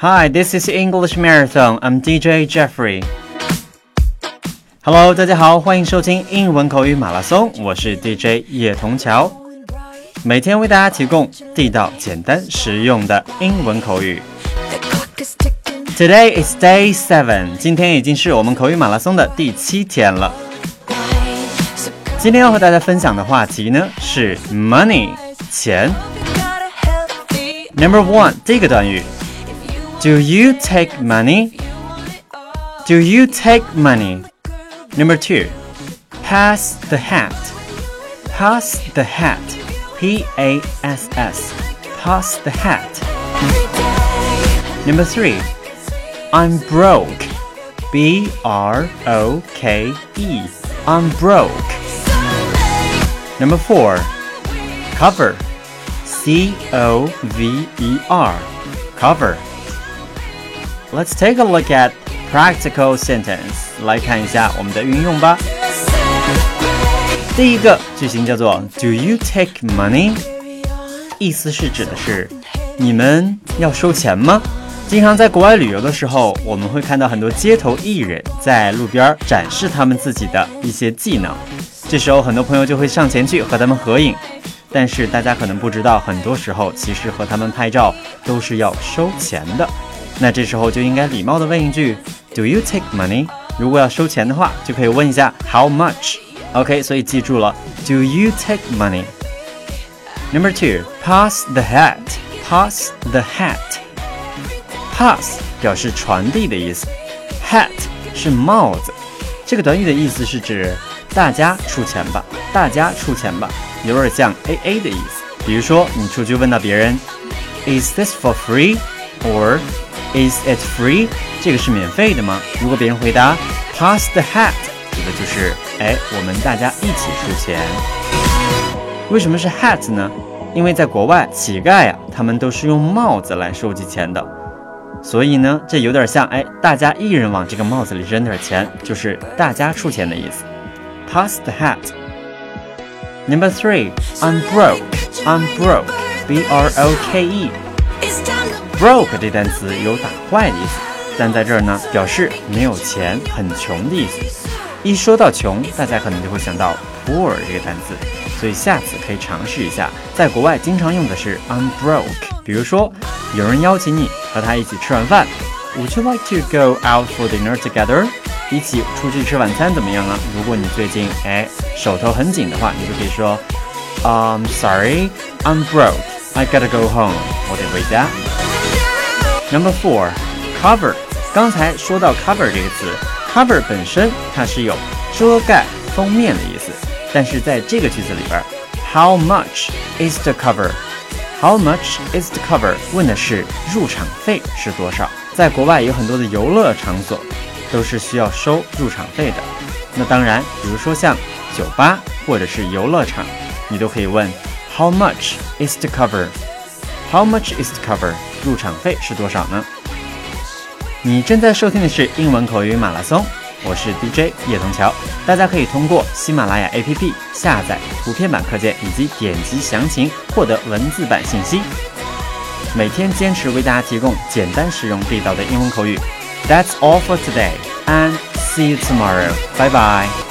Hi, this is English Marathon. I'm DJ Jeffrey. Hello，大家好，欢迎收听英文口语马拉松，我是 DJ 叶童桥，每天为大家提供地道、简单、实用的英文口语。Today is day seven，今天已经是我们口语马拉松的第七天了。今天要和大家分享的话题呢是 money，钱。Number one，第一个短语。Do you take money? Do you take money? Number two, pass the hat. Pass the hat. P A S S. Pass the hat. Number three, I'm broke. B R O K E. I'm broke. Number four, cover. C O V E R. Cover. Let's take a look at practical sentence. 来看一下我们的运用吧。第一个句型叫做 Do you take money？意思是指的是你们要收钱吗？经常在国外旅游的时候，我们会看到很多街头艺人，在路边展示他们自己的一些技能。这时候，很多朋友就会上前去和他们合影。但是大家可能不知道，很多时候其实和他们拍照都是要收钱的。那这时候就应该礼貌的问一句，Do you take money？如果要收钱的话，就可以问一下 How much？OK，所以记住了，Do you take money? Number two, pass the hat. Pass the hat. Pass 表示传递的意思，hat 是帽子。这个短语的意思是指大家出钱吧，大家出钱吧，有点像 AA 的意思。比如说你出去问到别人，Is this for free? or Is it free？这个是免费的吗？如果别人回答 Pass the hat，指的就是哎，我们大家一起出钱。为什么是 hat 呢？因为在国外，乞丐呀，他们都是用帽子来收集钱的，所以呢，这有点像哎，大家一人往这个帽子里扔点钱，就是大家出钱的意思。Pass the hat。Number three，I'm broke，I'm broke，b r o k e Broke 这单词有打坏的意思，但在这儿呢，表示没有钱、很穷的意思。一说到穷，大家可能就会想到 poor 这个单词，所以下次可以尝试一下。在国外经常用的是 I'm broke。比如说，有人邀请你和他一起吃晚饭，Would you like to go out for dinner together？一起出去吃晚餐怎么样啊？如果你最近哎手头很紧的话，你就可以说，I'm sorry，I'm I gotta go home，我得回家。Number four, cover。刚才说到 cover 这个词，cover 本身它是有遮盖、封面的意思，但是在这个句子里边，How much is the cover? How much is the cover? 问的是入场费是多少。在国外有很多的游乐场所都是需要收入场费的。那当然，比如说像酒吧或者是游乐场，你都可以问 How much is the cover? How much is the cover? 入场费是多少呢？你正在收听的是英文口语马拉松，我是 DJ 叶童桥。大家可以通过喜马拉雅 APP 下载图片版课件，以及点击详情获得文字版信息。每天坚持为大家提供简单实用地道的英文口语。That's all for today, and see you tomorrow. Bye bye.